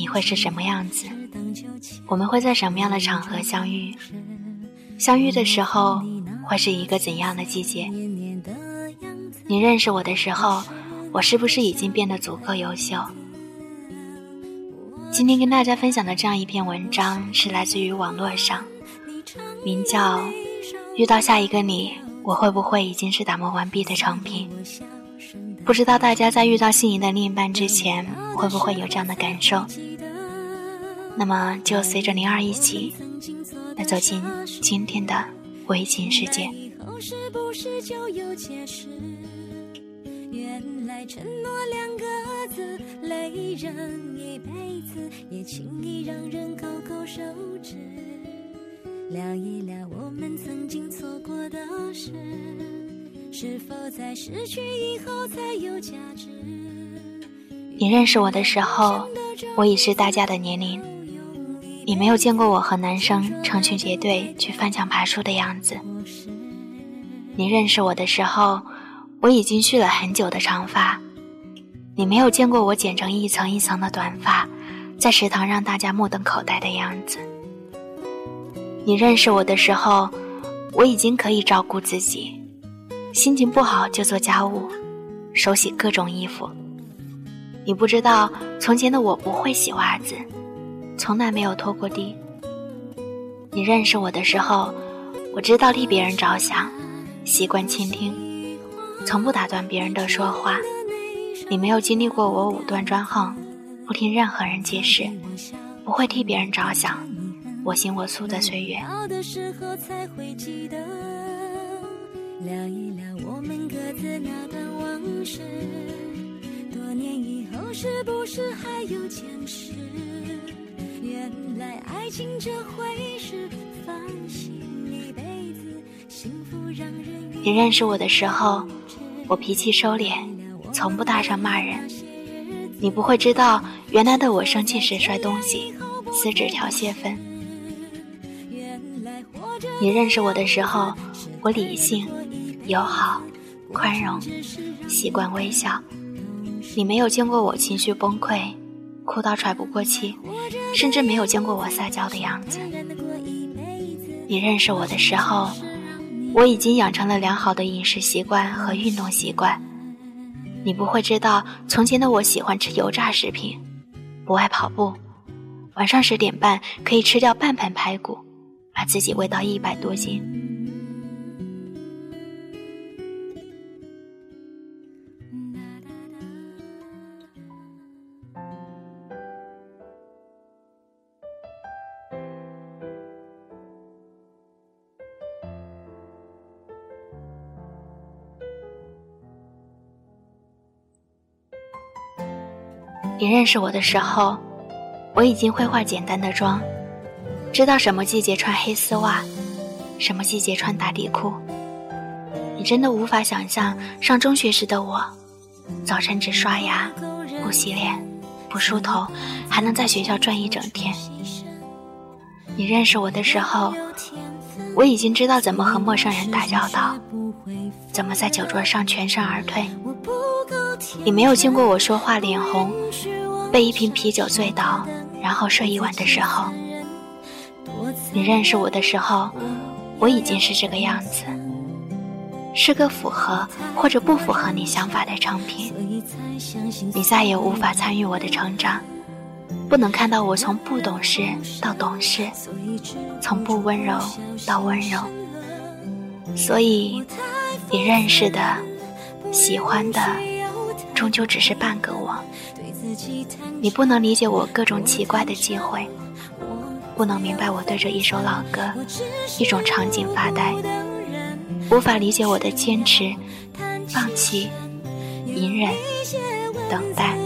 你会是什么样子？我们会在什么样的场合相遇？相遇的时候会是一个怎样的季节？你认识我的时候，我是不是已经变得足够优秀？今天跟大家分享的这样一篇文章是来自于网络上，名叫《遇到下一个你，我会不会已经是打磨完毕的成品》？不知道大家在遇到心仪的另一半之前，会不会有这样的感受？那么，就随着灵儿一起来走进今天的微情世界。原来承诺两个字，累人一辈子，也轻易让人勾勾手指。聊一聊我们曾经错过的事，是否在失去以后才有价值？你认识我的时候，我已是大家的年龄。你没有见过我和男生成群结队去翻墙爬树的样子。你认识我的时候，我已经蓄了很久的长发。你没有见过我剪成一层一层的短发，在食堂让大家目瞪口呆的样子。你认识我的时候，我已经可以照顾自己，心情不好就做家务，手洗各种衣服。你不知道，从前的我不会洗袜子。从来没有拖过地。你认识我的时候，我知道替别人着想，习惯倾听，从不打断别人的说话。你没有经历过我武断专横，不听任何人解释，不会替别人着想，我行我素的岁月。聊一聊我们各自那段往事，多年以后是不是还有坚持？原来爱情这回事，一辈子，幸福让人你认识我的时候，我脾气收敛，从不大声骂人。你不会知道，原来的我生气时摔东西，撕纸条泄愤。你认识我的时候，我理性、友好、宽容，习惯微笑。你没有见过我情绪崩溃。哭到喘不过气，甚至没有见过我撒娇的样子。你认识我的时候，我已经养成了良好的饮食习惯和运动习惯。你不会知道，从前的我喜欢吃油炸食品，不爱跑步，晚上十点半可以吃掉半盆排骨，把自己喂到一百多斤。认识我的时候，我已经会化简单的妆，知道什么季节穿黑丝袜，什么季节穿打底裤。你真的无法想象上中学时的我，早晨只刷牙，不洗脸，不梳头，还能在学校转一整天。你认识我的时候，我已经知道怎么和陌生人打交道，怎么在酒桌上全身而退。你没有见过我说话脸红，被一瓶啤酒醉倒，然后睡一晚的时候。你认识我的时候，我已经是这个样子，是个符合或者不符合你想法的成品。你再也无法参与我的成长。不能看到我从不懂事到懂事，从不温柔到温柔，所以你认识的、喜欢的，终究只是半个我。你不能理解我各种奇怪的机会，不能明白我对着一首老歌、一种场景发呆，无法理解我的坚持、放弃、隐忍、等待。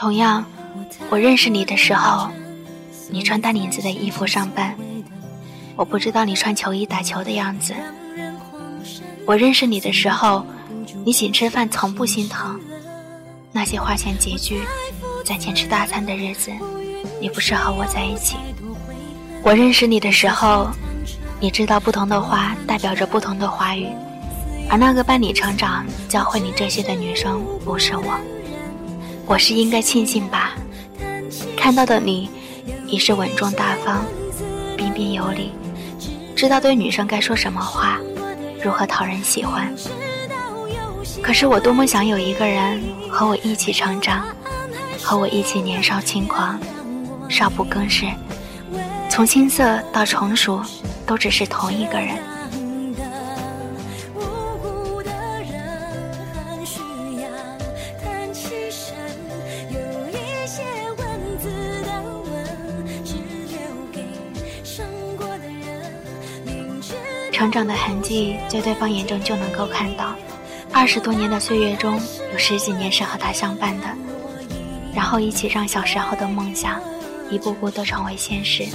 同样，我认识你的时候，你穿单领子的衣服上班，我不知道你穿球衣打球的样子。我认识你的时候，你请吃饭从不心疼，那些花钱拮据、攒钱吃大餐的日子，你不是和我在一起。我认识你的时候，你知道不同的花代表着不同的花语，而那个伴你成长、教会你这些的女生不是我。我是应该庆幸吧，看到的你，已是稳重大方、彬彬有礼，知道对女生该说什么话，如何讨人喜欢。可是我多么想有一个人和我一起成长，和我一起年少轻狂，少不更事，从青涩到成熟，都只是同一个人。成长的痕迹，在对方眼中就能够看到。二十多年的岁月中，有十几年是和他相伴的，然后一起让小时候的梦想，一步步都成为现实。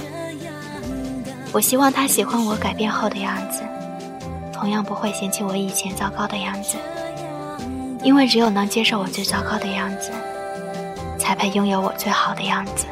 我希望他喜欢我改变后的样子，同样不会嫌弃我以前糟糕的样子。因为只有能接受我最糟糕的样子，才配拥有我最好的样子。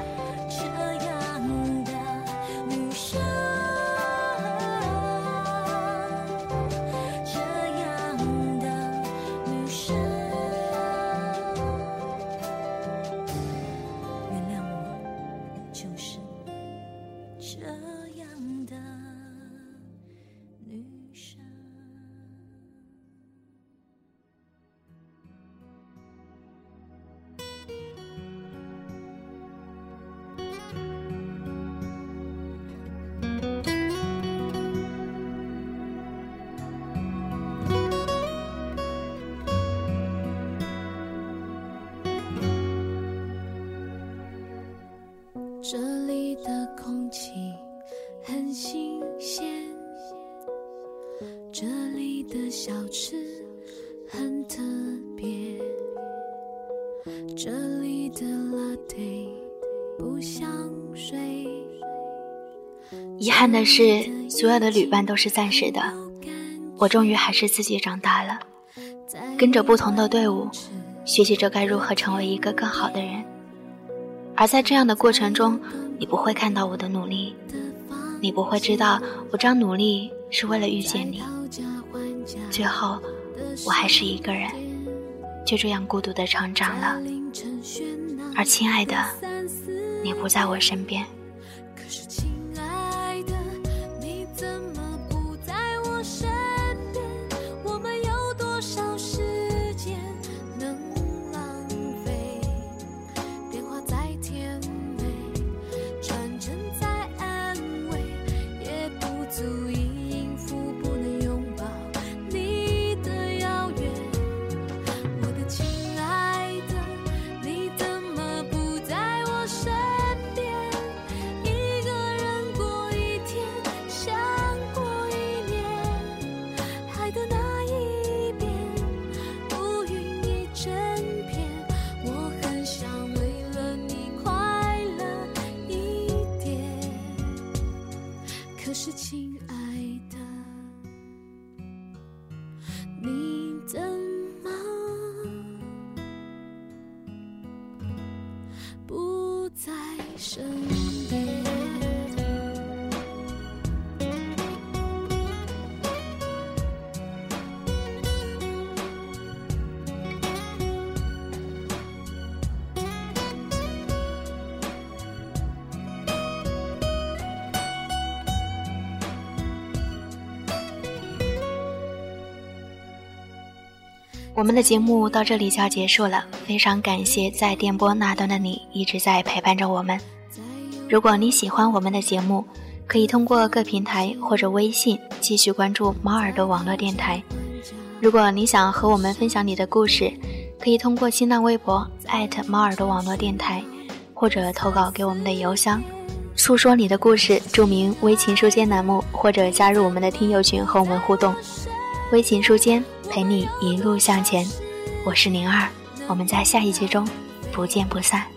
遗憾的是，所有的旅伴都是暂时的，我终于还是自己长大了，跟着不同的队伍，学习着该如何成为一个更好的人。而在这样的过程中，你不会看到我的努力，你不会知道我这样努力是为了遇见你。最后，我还是一个人，就这样孤独的成长了。而亲爱的，你不在我身边。我们的节目到这里就要结束了，非常感谢在电波那端的你一直在陪伴着我们。如果你喜欢我们的节目，可以通过各平台或者微信继续关注猫耳朵网络电台。如果你想和我们分享你的故事，可以通过新浪微博猫耳朵网络电台，或者投稿给我们的邮箱，诉说你的故事，注明“微情书间”栏目，或者加入我们的听友群和我们互动。微情书间。陪你一路向前，我是宁儿，我们在下一集中不见不散。